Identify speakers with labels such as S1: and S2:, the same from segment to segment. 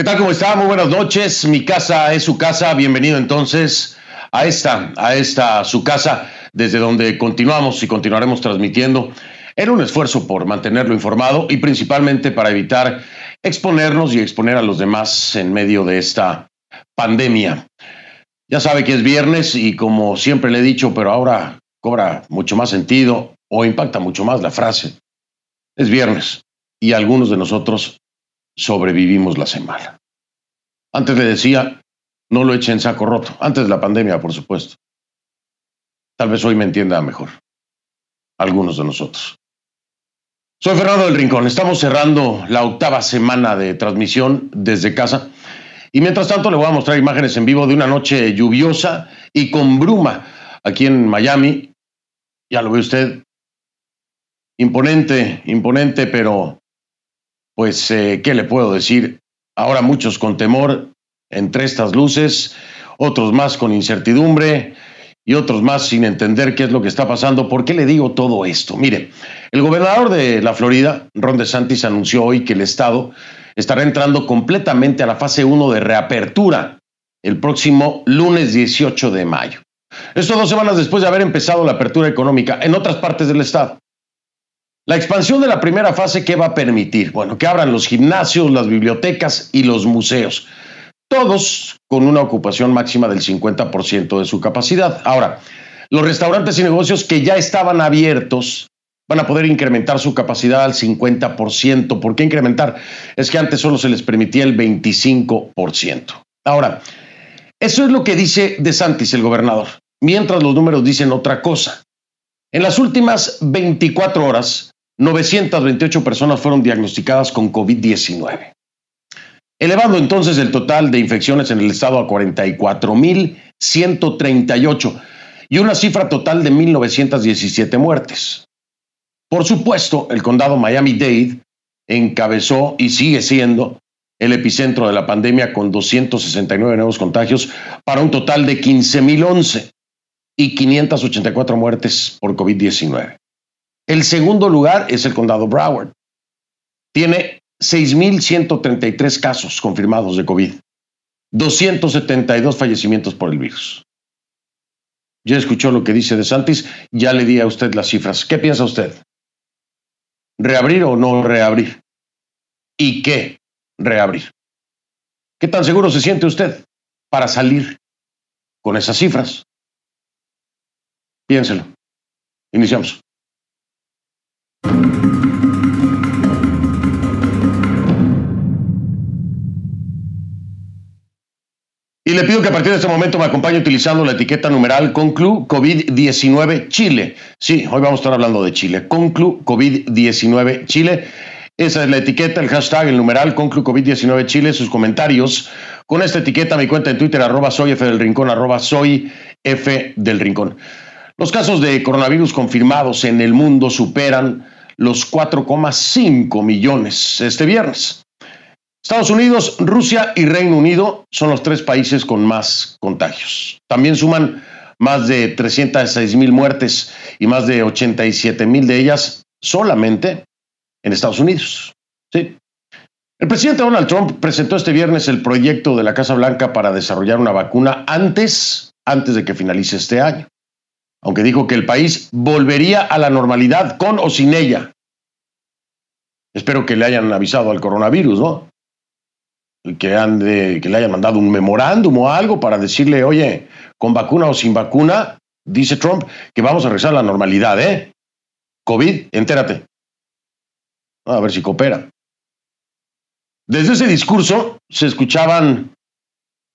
S1: ¿Qué tal? ¿Cómo está? Muy buenas noches. Mi casa es su casa. Bienvenido entonces a esta, a esta su casa, desde donde continuamos y continuaremos transmitiendo en un esfuerzo por mantenerlo informado y principalmente para evitar exponernos y exponer a los demás en medio de esta pandemia. Ya sabe que es viernes y como siempre le he dicho, pero ahora cobra mucho más sentido o impacta mucho más la frase. Es viernes y algunos de nosotros sobrevivimos la semana. Antes le decía, no lo eche en saco roto, antes de la pandemia, por supuesto. Tal vez hoy me entienda mejor. Algunos de nosotros. Soy Fernando del Rincón. Estamos cerrando la octava semana de transmisión desde casa. Y mientras tanto le voy a mostrar imágenes en vivo de una noche lluviosa y con bruma aquí en Miami. Ya lo ve usted. Imponente, imponente, pero pues, eh, ¿qué le puedo decir? Ahora muchos con temor entre estas luces, otros más con incertidumbre y otros más sin entender qué es lo que está pasando. ¿Por qué le digo todo esto? Mire, el gobernador de la Florida, Ron DeSantis, anunció hoy que el estado estará entrando completamente a la fase 1 de reapertura el próximo lunes 18 de mayo. Esto dos semanas después de haber empezado la apertura económica en otras partes del estado. La expansión de la primera fase, ¿qué va a permitir? Bueno, que abran los gimnasios, las bibliotecas y los museos, todos con una ocupación máxima del 50% de su capacidad. Ahora, los restaurantes y negocios que ya estaban abiertos van a poder incrementar su capacidad al 50%. ¿Por qué incrementar? Es que antes solo se les permitía el 25%. Ahora, eso es lo que dice De Santis, el gobernador, mientras los números dicen otra cosa. En las últimas 24 horas, 928 personas fueron diagnosticadas con COVID-19, elevando entonces el total de infecciones en el estado a 44.138 y una cifra total de 1.917 muertes. Por supuesto, el condado Miami-Dade encabezó y sigue siendo el epicentro de la pandemia con 269 nuevos contagios para un total de 15.011 y 584 muertes por COVID-19. El segundo lugar es el condado Broward. Tiene 6.133 casos confirmados de COVID, 272 fallecimientos por el virus. Ya escuchó lo que dice De Santis, ya le di a usted las cifras. ¿Qué piensa usted? ¿Reabrir o no reabrir? ¿Y qué reabrir? ¿Qué tan seguro se siente usted para salir con esas cifras? Piénselo. Iniciamos. Y le pido que a partir de este momento me acompañe utilizando la etiqueta numeral Conclu COVID-19 Chile. Sí, hoy vamos a estar hablando de Chile. Conclu COVID-19 Chile. Esa es la etiqueta, el hashtag, el numeral Conclu COVID-19 Chile. Sus comentarios con esta etiqueta, mi cuenta en Twitter, arroba soy F del Rincón, arroba soy F del Rincón. Los casos de coronavirus confirmados en el mundo superan los 4,5 millones este viernes. Estados Unidos, Rusia y Reino Unido son los tres países con más contagios. También suman más de 306 mil muertes y más de 87 mil de ellas solamente en Estados Unidos. El presidente Donald Trump presentó este viernes el proyecto de la Casa Blanca para desarrollar una vacuna antes, antes de que finalice este año aunque dijo que el país volvería a la normalidad con o sin ella. Espero que le hayan avisado al coronavirus, ¿no? Que, le hayan mandado un memorándum o algo para decirle, oye, con vacuna o sin vacuna, dice Trump, que vamos a regresar a la normalidad, ¿eh? COVID, entérate. A ver si coopera. Desde ese discurso se escuchaban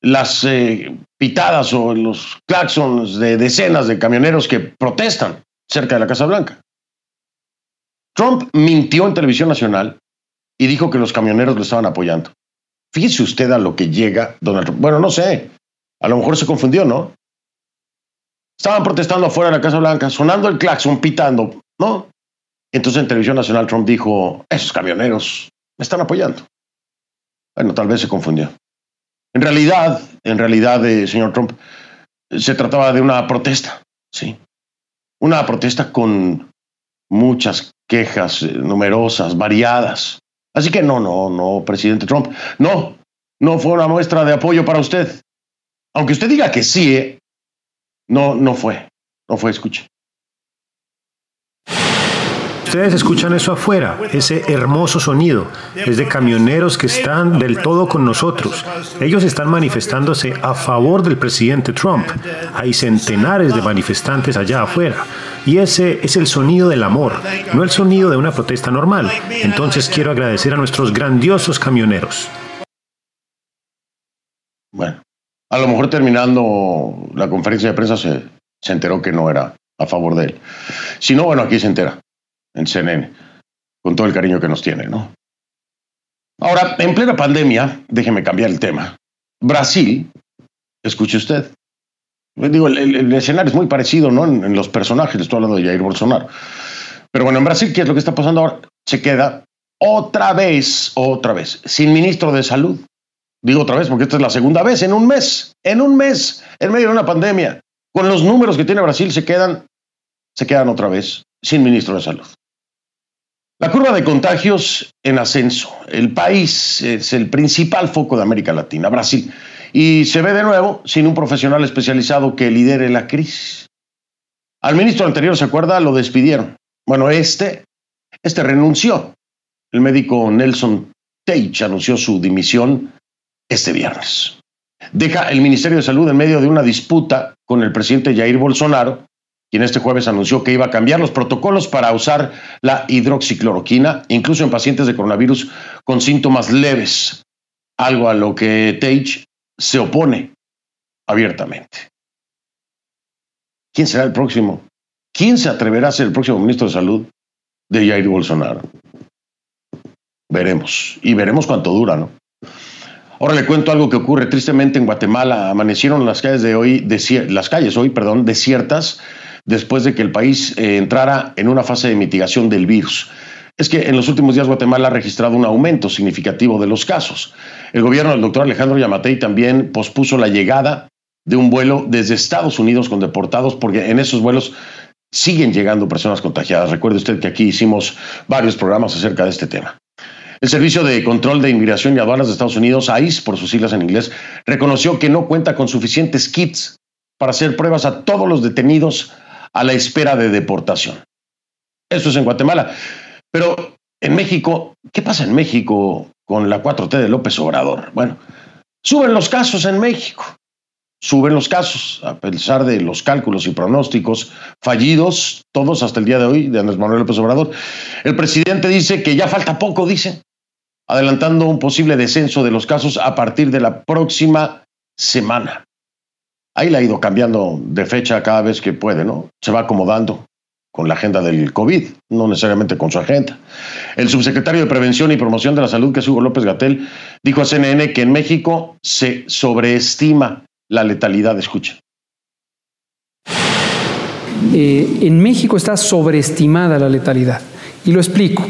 S1: las eh, pitadas o los claxons de decenas de camioneros que protestan cerca de la Casa Blanca. Trump mintió en televisión nacional y dijo que los camioneros lo estaban apoyando. Fíjese usted a lo que llega Donald Trump. Bueno, no sé, a lo mejor se confundió, ¿no? Estaban protestando afuera de la Casa Blanca, sonando el claxon, pitando, ¿no? Entonces en televisión nacional Trump dijo, esos camioneros me están apoyando. Bueno, tal vez se confundió. En realidad, en realidad, eh, señor Trump, se trataba de una protesta, sí. una protesta con muchas quejas eh, numerosas, variadas. Así que no, no, no, presidente Trump, no, no fue una muestra de apoyo para usted. Aunque usted diga que sí, ¿eh? no, no fue, no fue, escuche.
S2: Ustedes escuchan eso afuera, ese hermoso sonido. Es de camioneros que están del todo con nosotros. Ellos están manifestándose a favor del presidente Trump. Hay centenares de manifestantes allá afuera. Y ese es el sonido del amor, no el sonido de una protesta normal. Entonces quiero agradecer a nuestros grandiosos camioneros.
S1: Bueno, a lo mejor terminando la conferencia de prensa se, se enteró que no era a favor de él. Si no, bueno, aquí se entera en CNN, con todo el cariño que nos tiene, ¿no? Ahora, en plena pandemia, déjeme cambiar el tema. Brasil, escuche usted. Digo, el, escenario es muy parecido, ¿no? En, en, los personajes, estoy hablando de Jair Bolsonaro. Pero bueno, en Brasil, ¿qué es lo que está pasando ahora? Se queda otra vez, otra vez, sin ministro de salud. Digo otra vez porque esta es la segunda vez en un mes, en un mes, en medio de una pandemia. Con los números que tiene Brasil, se quedan, se quedan otra vez sin ministro de salud. La curva de contagios en ascenso. El país es el principal foco de América Latina, Brasil, y se ve de nuevo sin un profesional especializado que lidere la crisis. Al ministro anterior, ¿se acuerda? Lo despidieron. Bueno, este, este renunció. El médico Nelson Teich anunció su dimisión este viernes. Deja el Ministerio de Salud en medio de una disputa con el presidente Jair Bolsonaro quien este jueves anunció que iba a cambiar los protocolos para usar la hidroxicloroquina, incluso en pacientes de coronavirus con síntomas leves, algo a lo que Tage se opone abiertamente. ¿Quién será el próximo? ¿Quién se atreverá a ser el próximo ministro de Salud de Jair Bolsonaro? Veremos. Y veremos cuánto dura, ¿no? Ahora le cuento algo que ocurre tristemente en Guatemala. Amanecieron las calles de hoy, las calles hoy, perdón, desiertas después de que el país eh, entrara en una fase de mitigación del virus. Es que en los últimos días Guatemala ha registrado un aumento significativo de los casos. El gobierno del doctor Alejandro Yamatei también pospuso la llegada de un vuelo desde Estados Unidos con deportados, porque en esos vuelos siguen llegando personas contagiadas. Recuerde usted que aquí hicimos varios programas acerca de este tema. El Servicio de Control de Inmigración y Aduanas de Estados Unidos, ICE, por sus siglas en inglés, reconoció que no cuenta con suficientes kits para hacer pruebas a todos los detenidos a la espera de deportación. Eso es en Guatemala. Pero en México, ¿qué pasa en México con la 4T de López Obrador? Bueno, suben los casos en México. Suben los casos, a pesar de los cálculos y pronósticos fallidos, todos hasta el día de hoy, de Andrés Manuel López Obrador. El presidente dice que ya falta poco, dice, adelantando un posible descenso de los casos a partir de la próxima semana. Ahí la ha ido cambiando de fecha cada vez que puede, ¿no? Se va acomodando con la agenda del COVID, no necesariamente con su agenda. El subsecretario de Prevención y Promoción de la Salud, que es Hugo López Gatel, dijo a CNN que en México se sobreestima la letalidad. Escucha.
S3: Eh, en México está sobreestimada la letalidad. Y lo explico.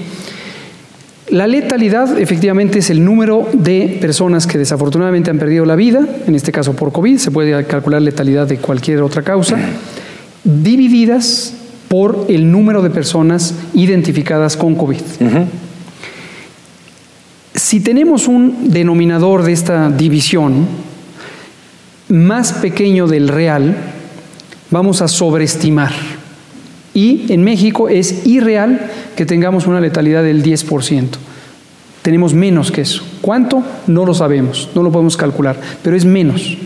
S3: La letalidad efectivamente es el número de personas que desafortunadamente han perdido la vida, en este caso por COVID, se puede calcular letalidad de cualquier otra causa, divididas por el número de personas identificadas con COVID. Si tenemos un denominador de esta división más pequeño del real, vamos a sobreestimar. Y en México es irreal que tengamos una letalidad del 10%. Tenemos menos que eso. ¿Cuánto? No lo sabemos, no lo podemos calcular, pero es menos.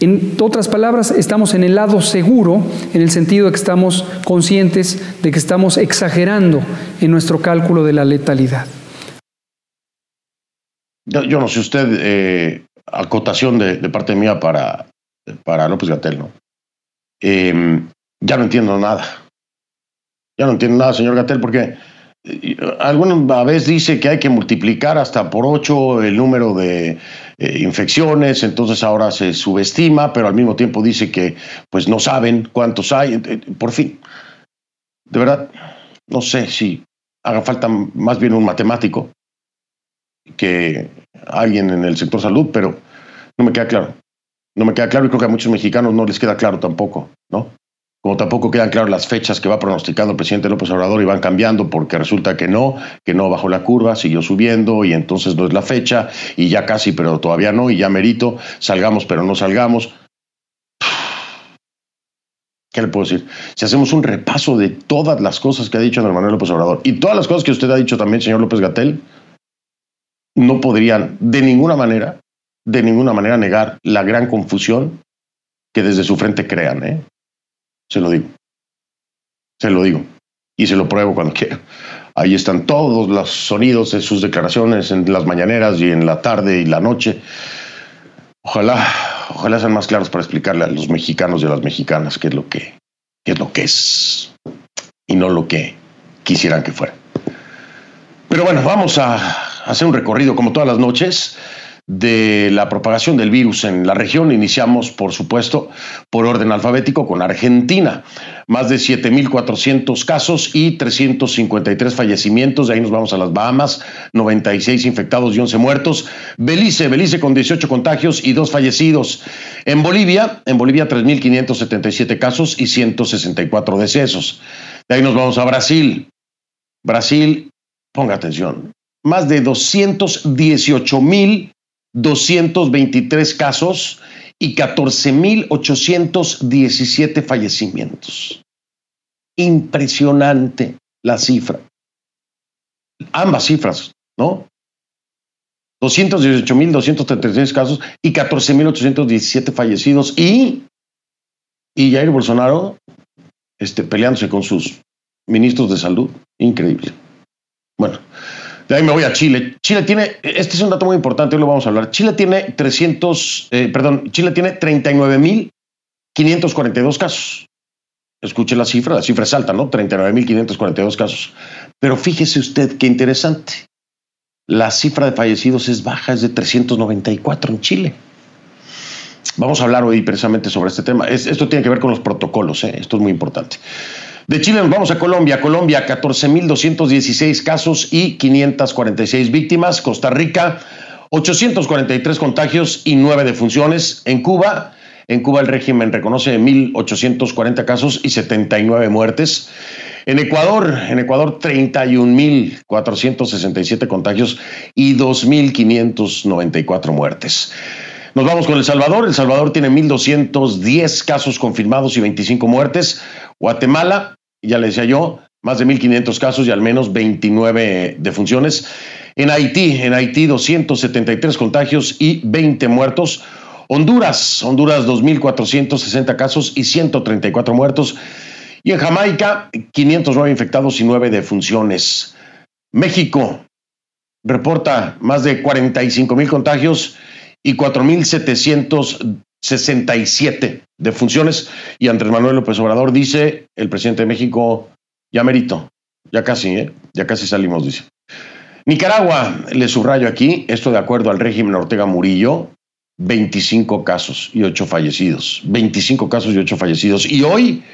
S3: En otras palabras, estamos en el lado seguro, en el sentido de que estamos conscientes de que estamos exagerando en nuestro cálculo de la letalidad.
S1: Yo, no sé usted, eh, acotación de, parte mía para, para López Gatel, ¿no? Em, ya no entiendo nada. Ya no entiendo nada, señor Gatel, porque eh, alguna vez dice que hay que multiplicar hasta por ocho el número de eh, infecciones, entonces ahora se subestima, pero al mismo tiempo dice que pues no saben cuántos hay. Eh, por fin, de verdad, no sé si haga falta más bien un matemático que alguien en el sector salud, pero no me queda claro. No me queda claro y creo que a muchos mexicanos no les queda claro tampoco, ¿no? Como tampoco quedan claras las fechas que va pronosticando el presidente López Obrador y van cambiando porque resulta que no, que no bajó la curva, siguió subiendo y entonces no es la fecha y ya casi, pero todavía no y ya merito, salgamos pero no salgamos. ¿Qué le puedo decir? Si hacemos un repaso de todas las cosas que ha dicho Andrés Manuel López Obrador y todas las cosas que usted ha dicho también, señor López Gatel, no podrían de ninguna manera, de ninguna manera negar la gran confusión que desde su frente crean. ¿eh? Se lo digo. Se lo digo. Y se lo pruebo cuando quiera. Ahí están todos los sonidos de sus declaraciones en las mañaneras y en la tarde y la noche. Ojalá, ojalá sean más claros para explicarle a los mexicanos y a las mexicanas qué es lo que, qué es lo que es y no lo que quisieran que fuera. Pero bueno, vamos a hacer un recorrido como todas las noches de la propagación del virus en la región. Iniciamos, por supuesto, por orden alfabético con Argentina. Más de 7.400 casos y 353 fallecimientos. De ahí nos vamos a las Bahamas, 96 infectados y 11 muertos. Belice, Belice con 18 contagios y 2 fallecidos. En Bolivia, en Bolivia 3.577 casos y 164 decesos. De ahí nos vamos a Brasil. Brasil, ponga atención, más de 218 mil 223 casos y 14.817 fallecimientos. Impresionante la cifra. Ambas cifras, ¿no? 218.236 casos y 14.817 fallecidos y, y Jair Bolsonaro este, peleándose con sus ministros de salud. Increíble. De ahí me voy a Chile. Chile tiene, este es un dato muy importante, hoy lo vamos a hablar. Chile tiene 300, eh, perdón, Chile tiene 39.542 casos. Escuche la cifra, la cifra es alta, ¿no? 39.542 casos. Pero fíjese usted qué interesante. La cifra de fallecidos es baja, es de 394 en Chile. Vamos a hablar hoy precisamente sobre este tema. esto tiene que ver con los protocolos, ¿eh? esto es muy importante. De Chile nos vamos a Colombia. Colombia, 14.216 casos y 546 víctimas. Costa Rica, 843 contagios y 9 defunciones. En Cuba, en Cuba el régimen reconoce 1.840 casos y 79 muertes. En Ecuador, en Ecuador 31.467 contagios y 2.594 muertes. Nos vamos con El Salvador. El Salvador tiene 1.210 casos confirmados y 25 muertes. Guatemala, ya le decía yo, más de 1.500 casos y al menos 29 defunciones. En Haití, en Haití 273 contagios y 20 muertos. Honduras, Honduras 2.460 casos y 134 muertos. Y en Jamaica, 509 infectados y 9 defunciones. México reporta más de 45 mil contagios y 4.767 defunciones. Y Andrés Manuel López Obrador dice, el presidente de México, ya merito, ya casi, ¿eh? ya casi salimos, dice. Nicaragua, le subrayo aquí, esto de acuerdo al régimen Ortega Murillo, 25 casos y 8 fallecidos. 25 casos y 8 fallecidos. Y hoy,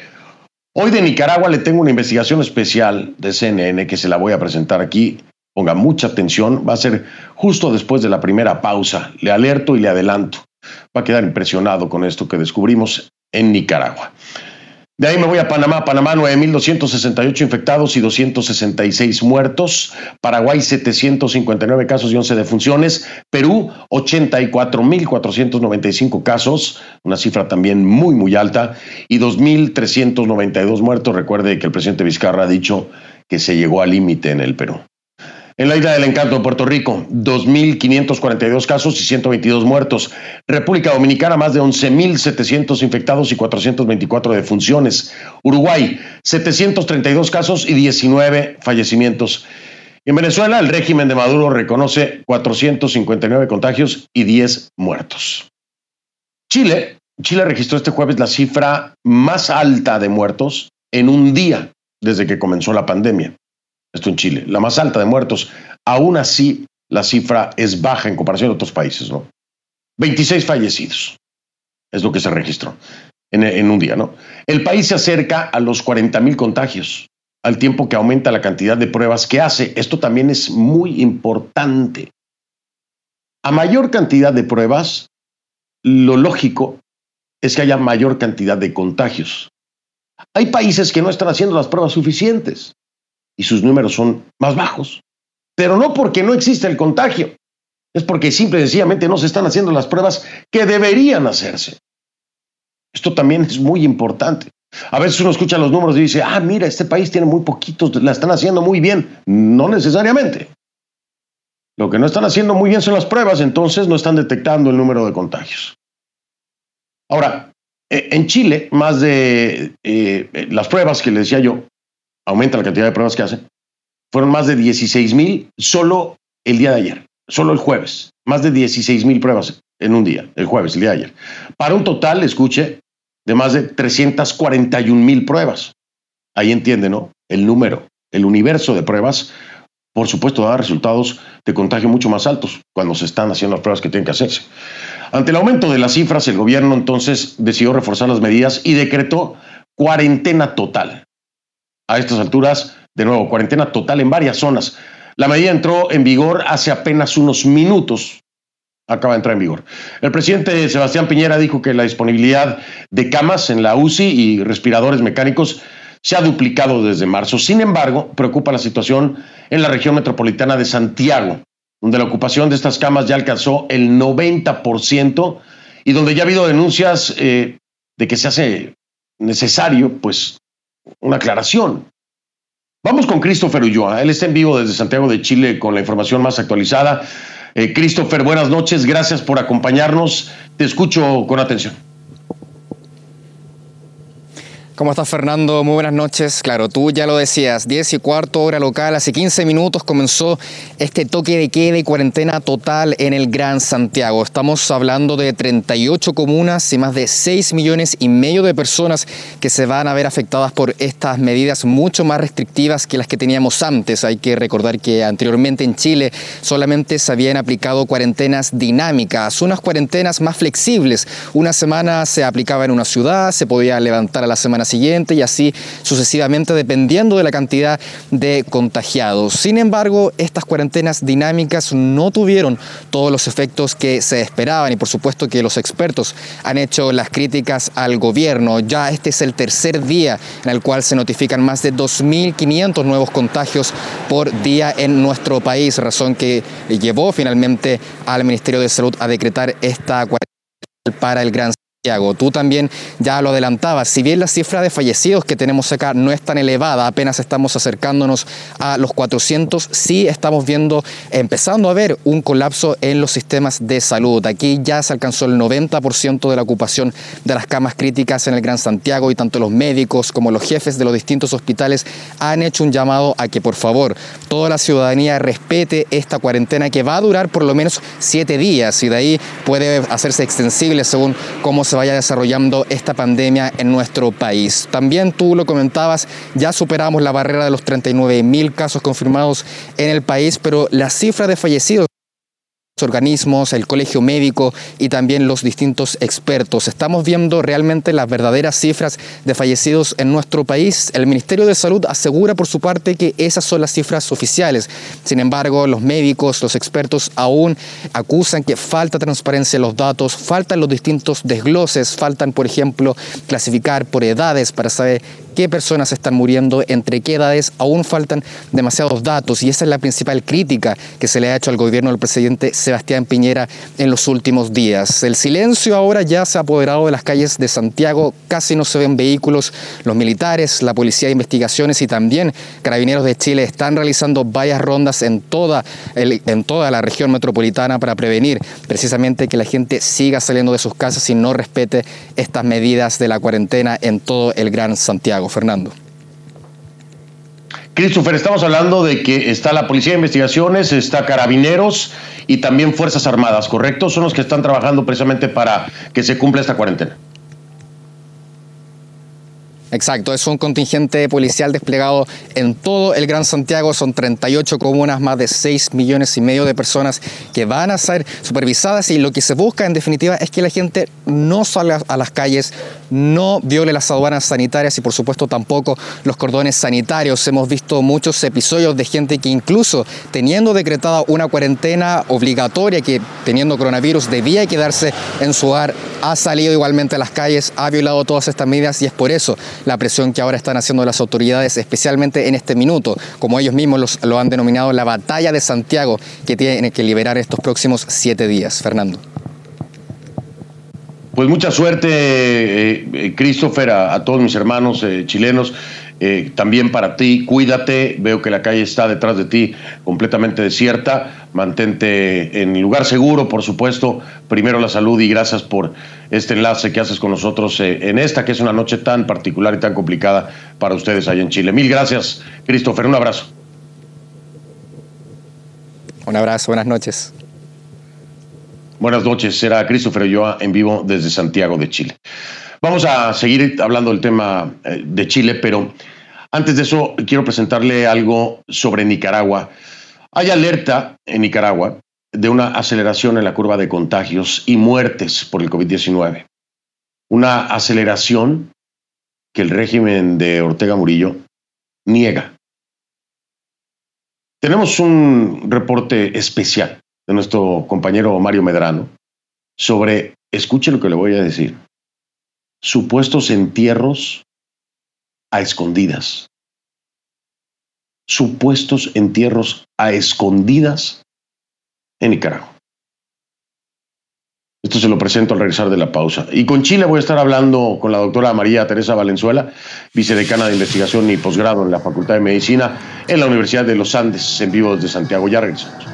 S1: hoy de Nicaragua le tengo una investigación especial de CNN que se la voy a presentar aquí Ponga mucha atención, va a ser justo después de la primera pausa. Le alerto y le adelanto. Va a quedar impresionado con esto que descubrimos en Nicaragua. De ahí me voy a Panamá. Panamá, 9.268 infectados y 266 muertos. Paraguay, 759 casos y 11 defunciones. Perú, 84.495 casos, una cifra también muy, muy alta. Y 2.392 muertos. Recuerde que el presidente Vizcarra ha dicho que se llegó al límite en el Perú. En la isla del encanto Puerto Rico, 2.542 casos y 122 muertos. República Dominicana, más de 11.700 infectados y 424 defunciones. Uruguay, 732 casos y 19 fallecimientos. En Venezuela, el régimen de Maduro reconoce 459 contagios y 10 muertos. Chile, Chile registró este jueves la cifra más alta de muertos en un día desde que comenzó la pandemia esto en Chile, la más alta de muertos. Aún así, la cifra es baja en comparación a otros países, ¿no? 26 fallecidos es lo que se registró en, un día, ¿no? El país se acerca a los 40 mil contagios al tiempo que aumenta la cantidad de pruebas que hace. Esto también es muy importante. A mayor cantidad de pruebas, lo lógico es que haya mayor cantidad de contagios. Hay países que no están haciendo las pruebas suficientes y sus números son más bajos. Pero no porque no existe el contagio, es porque simple y sencillamente no se están haciendo las pruebas que deberían hacerse. Esto también es muy importante. A veces uno escucha los números y dice, ah, mira, este país tiene muy poquitos, la están haciendo muy bien. No necesariamente. Lo que no están haciendo muy bien son las pruebas, entonces no están detectando el número de contagios. Ahora, eh, en Chile, más de eh, las pruebas que le decía yo, aumenta la cantidad de pruebas que hacen, fueron más de 16 mil solo el día de ayer, solo el jueves, más de 16 mil pruebas en un día, el jueves, el día de ayer. Para un total, escuche, de más de 341 mil pruebas. Ahí entiende, ¿no? El número, el universo de pruebas, por supuesto, da resultados de contagio mucho más altos cuando se están haciendo las pruebas que tienen que hacerse. Ante el aumento de las cifras, el gobierno entonces decidió reforzar las medidas y decretó cuarentena total. A estas alturas, de nuevo, cuarentena total en varias zonas. La medida entró en vigor hace apenas unos minutos acaba de entrar en vigor. El presidente Sebastián Piñera dijo que la disponibilidad de camas en la UCI y respiradores mecánicos se ha duplicado desde marzo. Sin embargo, preocupa la situación en la región metropolitana de Santiago, donde la ocupación de estas camas ya alcanzó el 90% y donde ya ha habido denuncias eh, de que se hace necesario, pues, una aclaración. Vamos con Christopher Ulloa. Él está en vivo desde Santiago de Chile con la información más actualizada. Eh, Christopher, buenas noches, gracias por acompañarnos. Te escucho con atención.
S4: ¿Cómo estás, Fernando? Muy buenas noches. Claro, tú ya lo decías, 10 y cuarto hora local, hace 15 minutos comenzó este toque de queda y cuarentena total en el Gran Santiago. Estamos hablando de 38 comunas y más de 6 millones y medio de personas que se van a ver afectadas por estas medidas mucho más restrictivas que las que teníamos antes. Hay que recordar que anteriormente en Chile solamente se habían aplicado cuarentenas dinámicas, unas cuarentenas más flexibles. Una semana se aplicaba en una ciudad, se podía levantar a la semana siguiente y así sucesivamente dependiendo de la cantidad de contagiados. Sin embargo, estas cuarentenas dinámicas no tuvieron todos los efectos que se esperaban y por supuesto que los expertos han hecho las críticas al gobierno. Ya este es el tercer día en el cual se notifican más de 2.500 nuevos contagios por día en nuestro país, razón que llevó finalmente al Ministerio de Salud a decretar esta cuarentena para el Gran Tú también ya lo adelantabas, si bien la cifra de fallecidos que tenemos acá no es tan elevada, apenas estamos acercándonos a los 400, sí estamos viendo, empezando a ver un colapso en los sistemas de salud. Aquí ya se alcanzó el 90% de la ocupación de las camas críticas en el Gran Santiago y tanto los médicos como los jefes de los distintos hospitales han hecho un llamado a que por favor toda la ciudadanía respete esta cuarentena que va a durar por lo menos siete días y de ahí puede hacerse extensible según cómo se vaya desarrollando esta pandemia en nuestro país. También tú lo comentabas, ya superamos la barrera de los 39 mil casos confirmados en el país, pero la cifra de fallecidos organismos, el colegio médico y también los distintos expertos. Estamos viendo realmente las verdaderas cifras de fallecidos en nuestro país. El Ministerio de Salud asegura por su parte que esas son las cifras oficiales. Sin embargo, los médicos, los expertos aún acusan que falta transparencia en los datos, faltan los distintos desgloses, faltan, por ejemplo, clasificar por edades para saber qué personas están muriendo, entre qué edades, aún faltan demasiados datos y esa es la principal crítica que se le ha hecho al gobierno del presidente Sebastián Piñera en los últimos días. El silencio ahora ya se ha apoderado de las calles de Santiago, casi no se ven vehículos, los militares, la policía de investigaciones y también carabineros de Chile están realizando varias rondas en toda, en toda la región metropolitana para prevenir precisamente que la gente siga saliendo de sus casas y no respete estas medidas de la cuarentena en todo el Gran Santiago. Fernando.
S1: Christopher, estamos hablando de que está la Policía de Investigaciones, está Carabineros y también Fuerzas Armadas, ¿correcto? Son los que están trabajando precisamente para que se cumpla esta cuarentena.
S4: Exacto, es un contingente policial desplegado en todo el Gran Santiago, son 38 comunas, más de 6 millones y medio de personas que van a ser supervisadas. Y lo que se busca en definitiva es que la gente no salga a las calles, no viole las aduanas sanitarias y por supuesto tampoco los cordones sanitarios. Hemos visto muchos episodios de gente que incluso teniendo decretada una cuarentena obligatoria, que teniendo coronavirus debía quedarse en su hogar, ha salido igualmente a las calles, ha violado todas estas medidas. Y es por eso la presión que ahora están haciendo las autoridades, especialmente en este minuto, como ellos mismos lo han denominado la batalla de Santiago, que tiene que liberar estos próximos siete días. Fernando.
S1: Pues mucha suerte, eh, eh, Christopher, a, todos mis hermanos eh, chilenos. También para ti, cuídate. Veo que la calle está detrás de ti completamente desierta. Mantente en lugar seguro, por supuesto. Primero la salud y gracias por este enlace que haces con nosotros en esta, que es una noche tan particular y tan complicada para ustedes allá en Chile. Mil gracias, Christopher. Un abrazo.
S4: Un abrazo, buenas noches.
S1: Buenas noches, será Christopher Ulloa en vivo desde Santiago de Chile. Vamos a seguir hablando del tema eh, de Chile, pero antes de eso quiero presentarle algo sobre Nicaragua. Hay alerta en Nicaragua de una aceleración en la curva de contagios y muertes por el COVID-19. Una aceleración que el régimen de Ortega Murillo niega. Tenemos un reporte especial de nuestro compañero Mario Medrano sobre, escuche lo que le voy a decir, supuestos entierros a escondidas. Supuestos entierros a escondidas en Nicaragua. Esto se lo presento al regresar de la pausa. Y con Chile voy a estar hablando con la doctora María Teresa Valenzuela, vicedecana de investigación y posgrado en la Facultad de Medicina en la Universidad de los Andes, en vivo desde Santiago. Ya regresamos.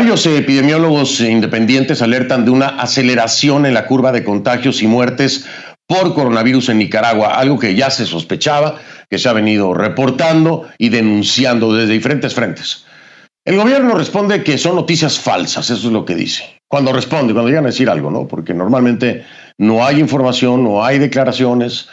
S1: Varios epidemiólogos independientes alertan de una aceleración en la curva de contagios y muertes por coronavirus en Nicaragua, algo que ya se sospechaba, que se ha venido reportando y denunciando desde diferentes frentes. El gobierno responde que son noticias falsas, eso es lo que dice. Cuando responde, cuando llegan a decir algo, ¿no? Porque normalmente no hay información, no hay declaraciones,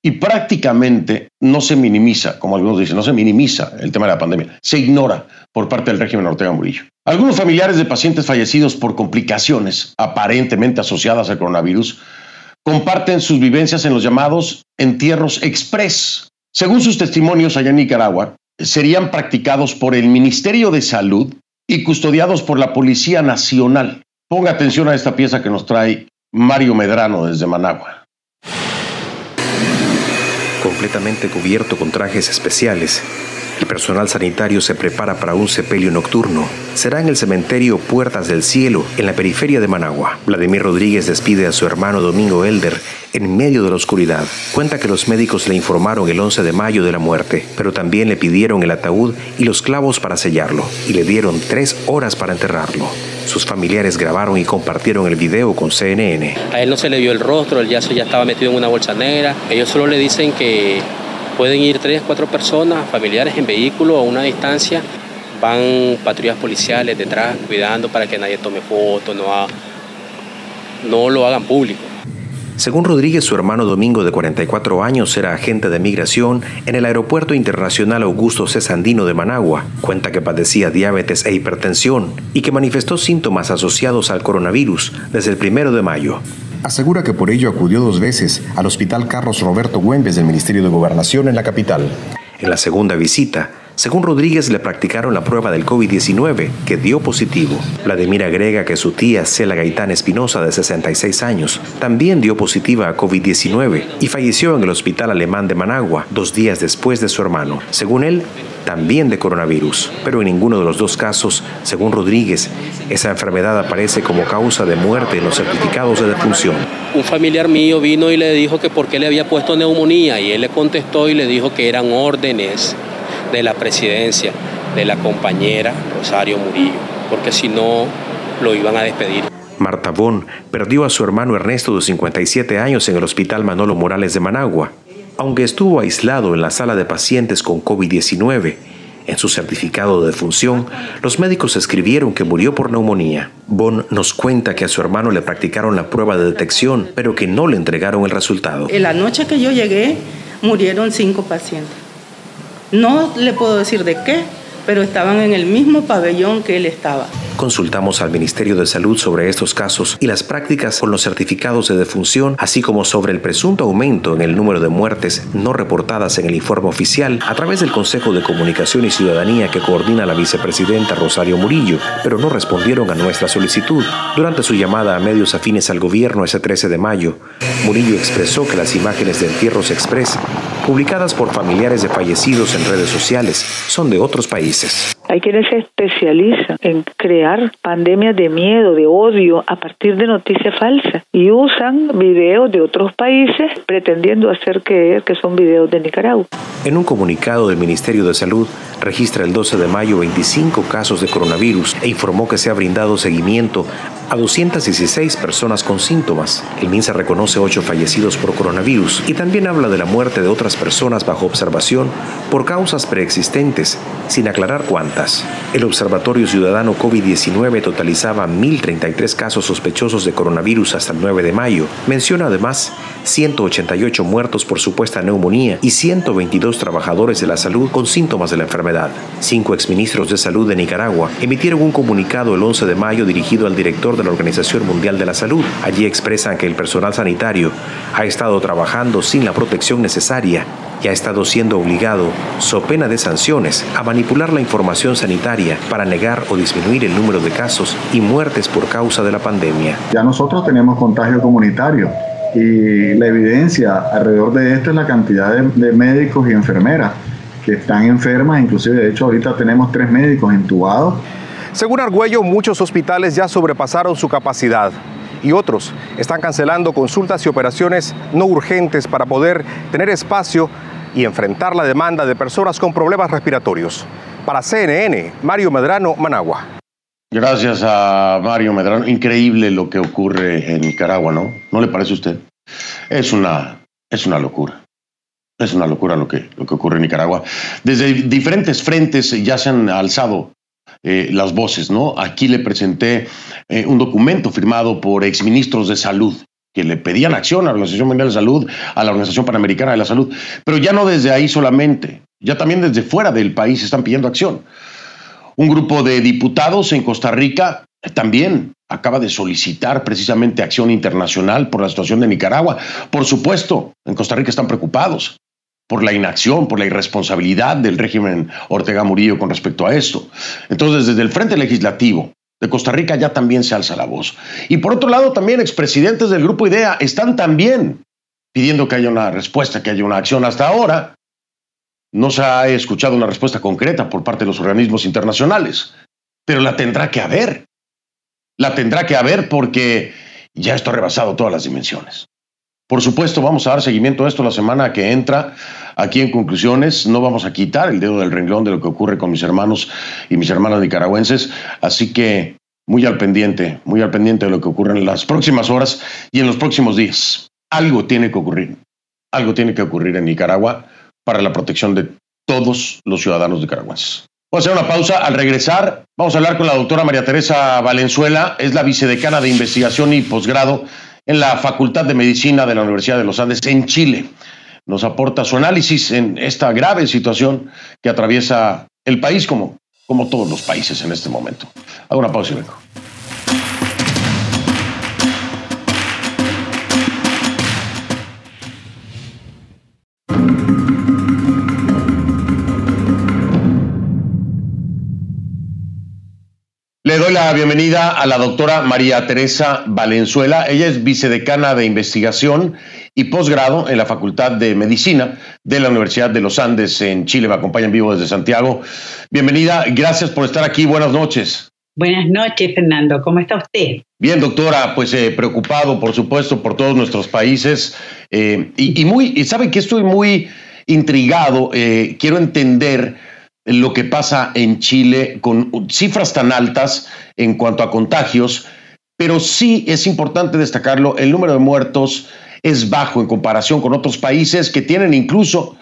S1: y prácticamente no se minimiza, como algunos dicen, no se minimiza el tema de la pandemia, se ignora por parte del régimen Ortega Murillo. Algunos familiares de pacientes fallecidos por complicaciones aparentemente asociadas al coronavirus comparten sus vivencias en los llamados entierros express. Según sus testimonios allá en Nicaragua, serían practicados por el Ministerio de Salud y custodiados por la Policía Nacional. Ponga atención a esta pieza que nos trae Mario Medrano desde Managua
S5: completamente cubierto con trajes especiales. El personal sanitario se prepara para un sepelio nocturno. Será en el cementerio Puertas del Cielo, en la periferia de Managua. Vladimir Rodríguez despide a su hermano Domingo Elder en medio de la oscuridad. Cuenta que los médicos le informaron el 11 de mayo de la muerte, pero también le pidieron el ataúd y los clavos para sellarlo, y le dieron tres horas para enterrarlo. Sus familiares grabaron y compartieron el video con CNN.
S6: A él no se le vio el rostro, el yazo ya estaba metido en una bolsa negra. Ellos solo le dicen que pueden ir tres, cuatro personas, familiares en vehículo a una distancia. Van patrullas policiales detrás cuidando para que nadie tome fotos, no, lo hagan público.
S5: Según Rodríguez, su hermano Domingo, de 44 años, era agente de migración en el Aeropuerto Internacional Augusto Cesandino de Managua. Cuenta que padecía diabetes e hipertensión y que manifestó síntomas asociados al coronavirus desde el primero de mayo.
S7: Asegura que por ello acudió dos veces al Hospital Carlos Roberto Güembes del Ministerio de Gobernación en la capital.
S5: En la segunda visita, según Rodríguez, le practicaron la prueba del COVID-19, que dio positivo. Vladimir agrega que su tía Cela Gaitán Espinosa, de 66 años, también dio positiva a COVID-19 y falleció en el hospital alemán de Managua dos días después de su hermano. Según él, también de coronavirus, pero en ninguno de los dos casos, según Rodríguez, esa enfermedad aparece como causa de muerte en los certificados de defunción.
S6: Un familiar mío vino y le dijo que por qué le había puesto neumonía y él le contestó y le dijo que eran órdenes de la presidencia de la compañera Rosario Murillo, porque si no lo iban a despedir.
S5: Marta Bon perdió a su hermano Ernesto de 57 años en el Hospital Manolo Morales de Managua. Aunque estuvo aislado en la sala de pacientes con COVID-19, en su certificado de defunción, los médicos escribieron que murió por neumonía. Bon nos cuenta que a su hermano le practicaron la prueba de detección, pero que no le entregaron el resultado.
S8: En la noche que yo llegué, murieron cinco pacientes. No le puedo decir de qué, pero estaban en el mismo pabellón que él estaba.
S5: Consultamos al Ministerio de Salud sobre estos casos y las prácticas con los certificados de defunción, así como sobre el presunto aumento en el número de muertes no reportadas en el informe oficial a través del Consejo de Comunicación y Ciudadanía que coordina la vicepresidenta Rosario Murillo, pero no respondieron a nuestra solicitud. Durante su llamada a medios afines al gobierno ese 13 de mayo, Murillo expresó que las imágenes de entierros express publicadas por familiares de fallecidos en redes sociales son de otros países felices.
S9: Hay quienes se especializan en crear pandemias de miedo, de odio a partir de noticias falsas y usan videos de otros países pretendiendo hacer creer que son videos de Nicaragua.
S5: En un comunicado del Ministerio de Salud registra el 12 de mayo 25 casos de coronavirus e informó que se ha brindado seguimiento a 216 personas con síntomas. El MINSA reconoce 8 fallecidos por coronavirus y también habla de la muerte de otras personas bajo observación por causas preexistentes, sin aclarar cuántas. El Observatorio Ciudadano COVID-19 totalizaba 1.033 casos sospechosos de coronavirus hasta el 9 de mayo. Menciona además 188 muertos por supuesta neumonía y 122 trabajadores de la salud con síntomas de la enfermedad. Cinco exministros de salud de Nicaragua emitieron un comunicado el 11 de mayo dirigido al director de la Organización Mundial de la Salud. Allí expresan que el personal sanitario ha estado trabajando sin la protección necesaria y ha estado siendo obligado, so pena de sanciones, a manipular la información sanitaria para negar o disminuir el número de casos y muertes por causa de la pandemia.
S10: Ya nosotros tenemos contagio comunitario y la evidencia alrededor de esto es la cantidad de, de médicos y enfermeras que están enfermas, inclusive de hecho ahorita tenemos tres médicos intubados
S11: según Argüello, muchos hospitales ya sobrepasaron su capacidad y otros están cancelando consultas y operaciones no urgentes para poder tener espacio y enfrentar la demanda de personas con problemas respiratorios. Para CNN, Mario Medrano, Managua.
S1: Gracias a Mario Medrano. Increíble lo que ocurre en Nicaragua, ¿no? ¿No le parece a usted? Es una, es una locura. Es una locura lo que, lo que ocurre en Nicaragua. Desde diferentes frentes ya se han alzado eh, las voces, ¿no? Aquí le presenté eh, un documento firmado por exministros de salud que le pedían acción a la Organización Mundial de Salud, a la Organización Panamericana de la Salud, pero ya no desde ahí solamente, ya también desde fuera del país están pidiendo acción. Un grupo de diputados en Costa Rica también acaba de solicitar precisamente acción internacional por la situación de Nicaragua. Por supuesto, en Costa Rica están preocupados por la inacción, por la irresponsabilidad del régimen Ortega Murillo con respecto a esto. Entonces, desde el Frente Legislativo de Costa Rica ya también se alza la voz. Y por otro lado, también expresidentes del Grupo IDEA están también pidiendo que haya una respuesta, que haya una acción. Hasta ahora no se ha escuchado una respuesta concreta por parte de los organismos internacionales, pero la tendrá que haber. La tendrá que haber porque ya esto ha rebasado todas las dimensiones. Por supuesto, vamos a dar seguimiento a esto la semana que entra. Aquí en conclusiones, no vamos a quitar el dedo del renglón de lo que ocurre con mis hermanos y mis hermanas nicaragüenses. Así que muy al pendiente, muy al pendiente de lo que ocurre en las próximas horas y en los próximos días. Algo tiene que ocurrir. Algo tiene que ocurrir en Nicaragua para la protección de todos los ciudadanos nicaragüenses. Vamos a hacer una pausa. Al regresar, vamos a hablar con la doctora María Teresa Valenzuela, es la vicedecana de investigación y posgrado en la Facultad de Medicina de la Universidad de los Andes en Chile. Nos aporta su análisis en esta grave situación que atraviesa el país como, como todos los países en este momento. Hago una pausa y vengo. Le doy la bienvenida a la doctora María Teresa Valenzuela. Ella es vicedecana de investigación y posgrado en la Facultad de Medicina de la Universidad de los Andes en Chile. Me acompaña en vivo desde Santiago. Bienvenida, gracias por estar aquí. Buenas noches.
S12: Buenas noches, Fernando. ¿Cómo está usted?
S1: Bien, doctora, pues eh, preocupado, por supuesto, por todos nuestros países. Eh, y, muy, y sabe que estoy muy intrigado. Eh, quiero entender lo que pasa en Chile con cifras tan altas en cuanto a contagios, pero sí es importante destacarlo, el número de muertos es bajo en comparación con otros países que tienen incluso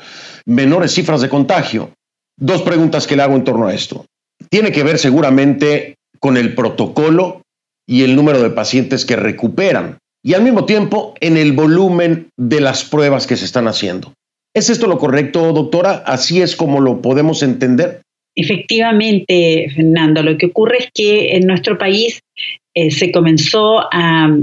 S1: menores cifras de contagio. Dos preguntas que le hago en torno a esto. Tiene que ver seguramente con el protocolo y el número de pacientes que recuperan y al mismo tiempo en el volumen de las pruebas que se están haciendo. ¿Es esto lo correcto, doctora? ¿Así es como lo podemos entender?
S12: Efectivamente, Fernando, lo que ocurre es que en nuestro país eh, se comenzó a,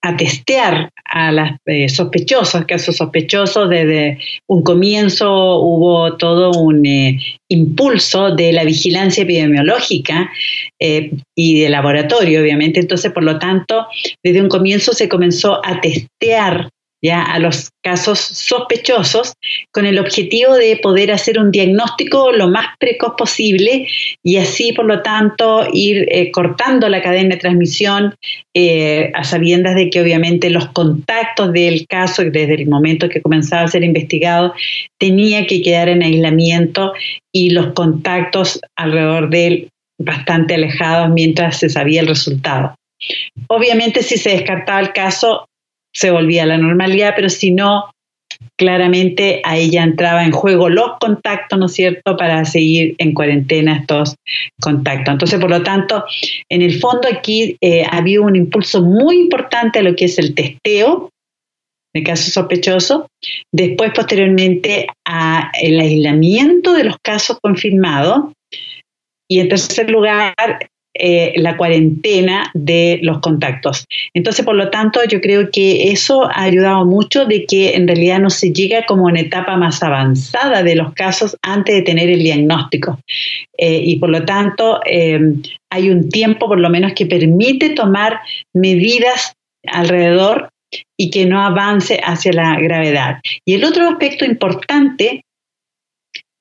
S12: a testear a los eh, sospechosos, casos sospechosos, desde un comienzo hubo todo un eh, impulso de la vigilancia epidemiológica eh, y de laboratorio, obviamente. Entonces, por lo tanto, desde un comienzo se comenzó a testear ya a los casos sospechosos con el objetivo de poder hacer un diagnóstico lo más precoz posible y así, por lo tanto, ir eh, cortando la cadena de transmisión eh, a sabiendas de que obviamente los contactos del caso, desde el momento que comenzaba a ser investigado, tenía que quedar en aislamiento y los contactos alrededor de él bastante alejados mientras se sabía el resultado. Obviamente, si se descartaba el caso, se volvía a la normalidad, pero si no, claramente ahí ya entraba en juego los contactos, ¿no es cierto?, para seguir en cuarentena estos contactos. Entonces, por lo tanto, en el fondo aquí eh, había un impulso muy importante a lo que es el testeo de casos sospechosos, después posteriormente a el aislamiento de los casos confirmados y en tercer lugar eh, la cuarentena de los contactos. Entonces, por lo tanto, yo creo que eso ha ayudado mucho de que en realidad no se llega como una etapa más avanzada de los casos antes de tener el diagnóstico. Eh, y por lo tanto, eh, hay un tiempo por lo menos que permite tomar medidas alrededor y que no avance hacia la gravedad. Y el otro aspecto importante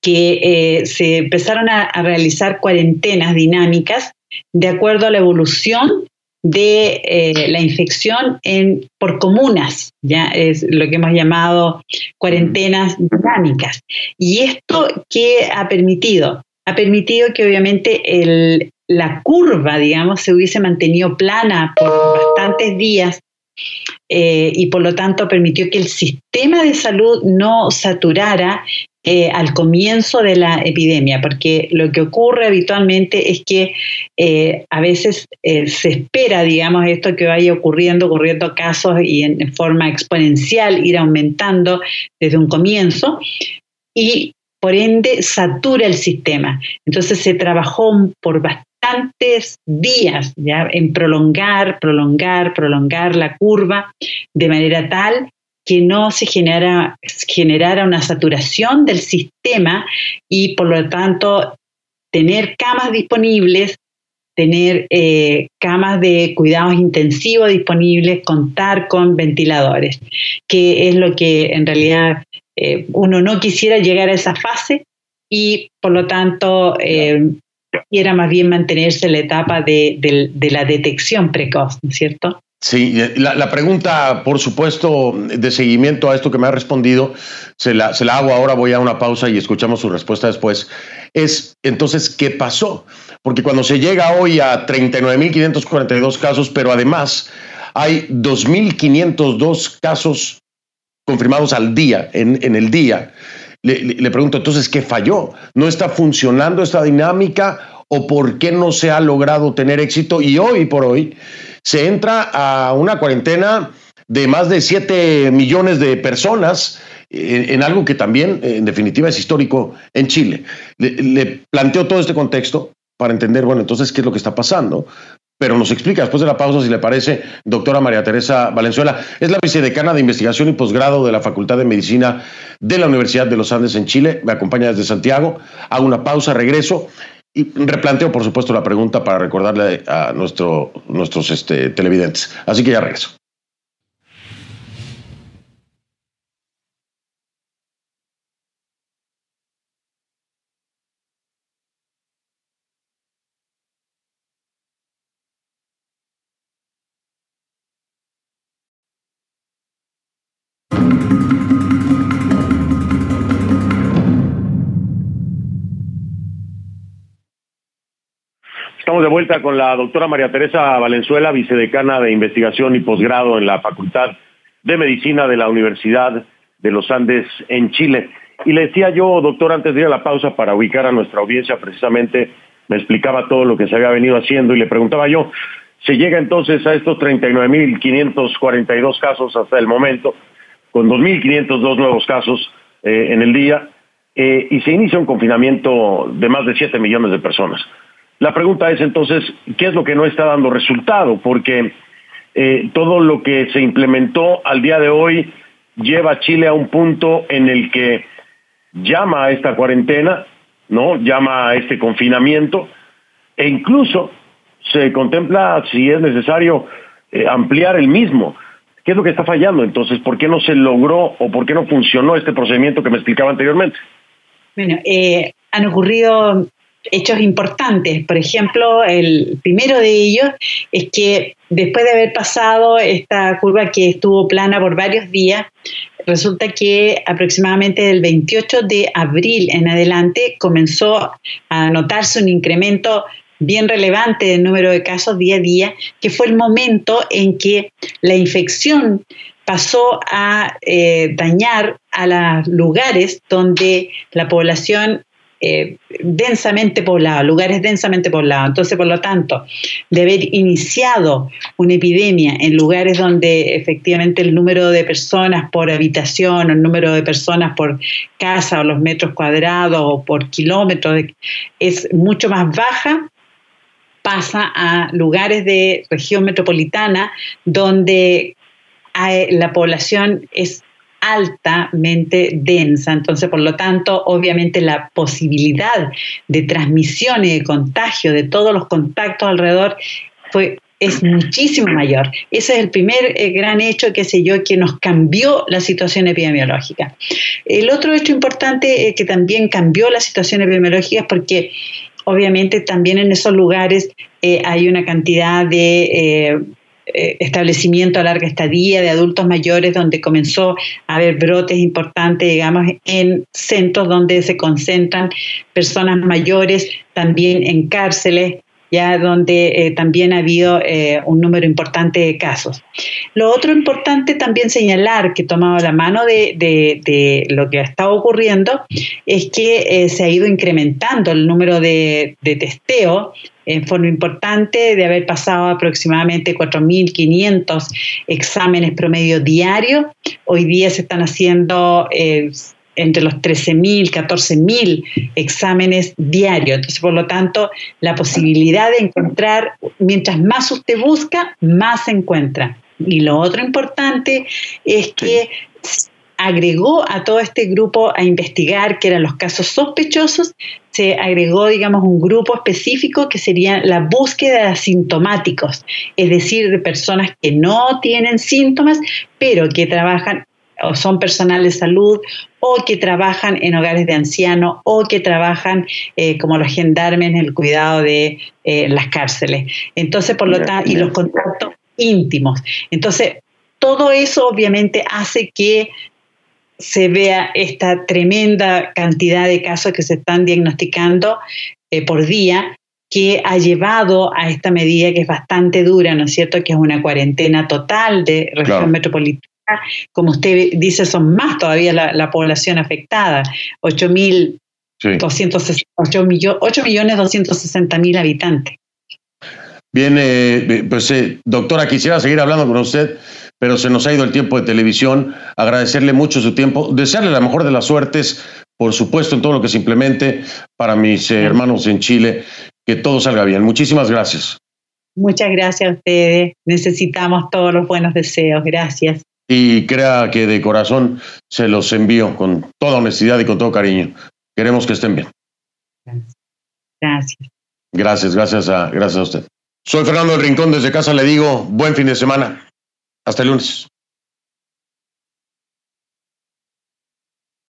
S12: que se empezaron a, realizar cuarentenas dinámicas de acuerdo a la evolución de eh, la infección en, por comunas, ya es lo que hemos llamado cuarentenas dinámicas. Y esto qué ha permitido, ha permitido que obviamente la curva, digamos, se hubiese mantenido plana por bastantes días eh, y por lo tanto permitió que el sistema de salud no saturara eh, al comienzo de la epidemia, porque lo que ocurre habitualmente es que eh, a veces eh, se espera, digamos, esto que vaya ocurriendo, ocurriendo casos y en, forma exponencial ir aumentando desde un comienzo y por ende satura el sistema. Entonces se trabajó por bastantes días ya en prolongar, prolongar, prolongar la curva de manera tal que no se genera, generara una saturación del sistema y por lo tanto tener camas disponibles, tener eh, camas de cuidados intensivos disponibles, contar con ventiladores, que es lo que en realidad eh, uno no quisiera llegar a esa fase y por lo tanto eh, quiera más bien mantenerse la etapa de, de la detección precoz, ¿no es cierto?
S1: Sí, la, pregunta, por supuesto, de seguimiento a esto que me ha respondido, se la, se la hago ahora, voy a una pausa y escuchamos su respuesta después, es entonces, ¿qué pasó? Porque cuando se llega hoy a 39.542 casos, pero además hay 2.502 casos confirmados al día, en, en el día, le, le pregunto entonces, ¿qué falló? ¿No está funcionando esta dinámica o por qué no se ha logrado tener éxito? Y hoy por hoy se entra a una cuarentena de más de 7 millones de personas en, algo que también, en definitiva, es histórico en Chile. Le, planteo todo este contexto para entender, bueno, entonces, ¿qué es lo que está pasando? Pero nos explica después de la pausa, si le parece, doctora María Teresa Valenzuela. Es la vicedecana de investigación y posgrado de la Facultad de Medicina de la Universidad de los Andes en Chile. Me acompaña desde Santiago. Hago una pausa, regreso y replanteo, por supuesto, la pregunta para recordarle a nuestro, nuestros este, televidentes. Así que ya regreso. Estamos de vuelta con la doctora María Teresa Valenzuela, vicedecana de investigación y posgrado en la Facultad de Medicina de la Universidad de los Andes en Chile. Y le decía yo, doctor, antes de ir a la pausa para ubicar a nuestra audiencia, precisamente me explicaba todo lo que se había venido haciendo y le preguntaba yo, se llega entonces a estos 39.542 casos hasta el momento, con 2.502 nuevos casos eh, en el día, eh, y se inicia un confinamiento de más de 7 millones de personas. La pregunta es entonces, ¿qué es lo que no está dando resultado? Porque eh, todo lo que se implementó al día de hoy lleva a Chile a un punto en el que llama a esta cuarentena, ¿no? Llama a este confinamiento e incluso se contempla si es necesario eh, ampliar el mismo. ¿Qué es lo que está fallando entonces? ¿Por qué no se logró o por qué no funcionó este procedimiento que me explicaba anteriormente?
S12: Bueno, eh, han ocurrido hechos importantes. Por ejemplo, el primero de ellos es que después de haber pasado esta curva que estuvo plana por varios días, resulta que aproximadamente del 28 de abril en adelante comenzó a notarse un incremento bien relevante del número de casos día a día, que fue el momento en que la infección pasó a eh, dañar a los lugares donde la población eh, densamente poblado, lugares densamente poblados. Entonces, por lo tanto, de haber iniciado una epidemia en lugares donde efectivamente el número de personas por habitación, o el número de personas por casa, o los metros cuadrados, o por kilómetros, es mucho más baja, pasa a lugares de región metropolitana donde la población es altamente densa. Entonces, por lo tanto, obviamente la posibilidad de transmisión y de contagio de todos los contactos alrededor fue es muchísimo mayor. Ese es el primer eh, gran hecho, que sé yo, que nos cambió la situación epidemiológica. El otro hecho importante que también cambió la situación epidemiológica es porque obviamente también en esos lugares eh, hay una cantidad de eh, establecimiento a larga estadía de adultos mayores donde comenzó a haber brotes importantes, digamos, en centros donde se concentran personas mayores, también en cárceles, ya donde eh, también ha habido eh, un número importante de casos. Lo otro importante también señalar que tomado la mano de, lo que ha estado ocurriendo es que eh, se ha ido incrementando el número de, de testeo en forma importante, de haber pasado aproximadamente 4.500 exámenes promedio diario. Hoy día se están haciendo entre los 13.000, 14.000 exámenes diarios. Entonces, por lo tanto, la posibilidad de encontrar, mientras más usted busca, más se encuentra. Y lo otro importante es que agregó a todo este grupo a investigar que eran los casos sospechosos, se agregó, digamos, un grupo específico que sería la búsqueda de asintomáticos, es decir, de personas que no tienen síntomas, pero que trabajan o son personal de salud o que trabajan en hogares de ancianos o que trabajan eh, como los gendarmes en el cuidado de eh, las cárceles. Entonces, por lo tanto, y los contactos íntimos. Entonces, todo eso obviamente hace que se vea esta tremenda cantidad de casos que se están diagnosticando eh, por día que ha llevado a esta medida que es bastante dura, ¿no es cierto?, que es una cuarentena total de región metropolitana. Como usted dice, son más todavía la, población afectada, 8 millones 260 mil habitantes.
S1: Bien, eh, pues eh, doctora, quisiera seguir hablando con usted, pero se nos ha ido el tiempo de televisión. Agradecerle mucho su tiempo, desearle la mejor de las suertes, por supuesto, en todo lo que se implemente para mis eh, hermanos en Chile, que todo salga bien. Muchísimas gracias.
S12: Muchas gracias a ustedes. Necesitamos todos los buenos deseos. Gracias
S1: y crea que de corazón se los envío con toda honestidad y con todo cariño. Queremos que estén bien.
S12: Gracias.
S1: Gracias, gracias a, gracias a usted. Soy Fernando del Rincón, desde casa le digo buen fin de semana. Hasta el lunes.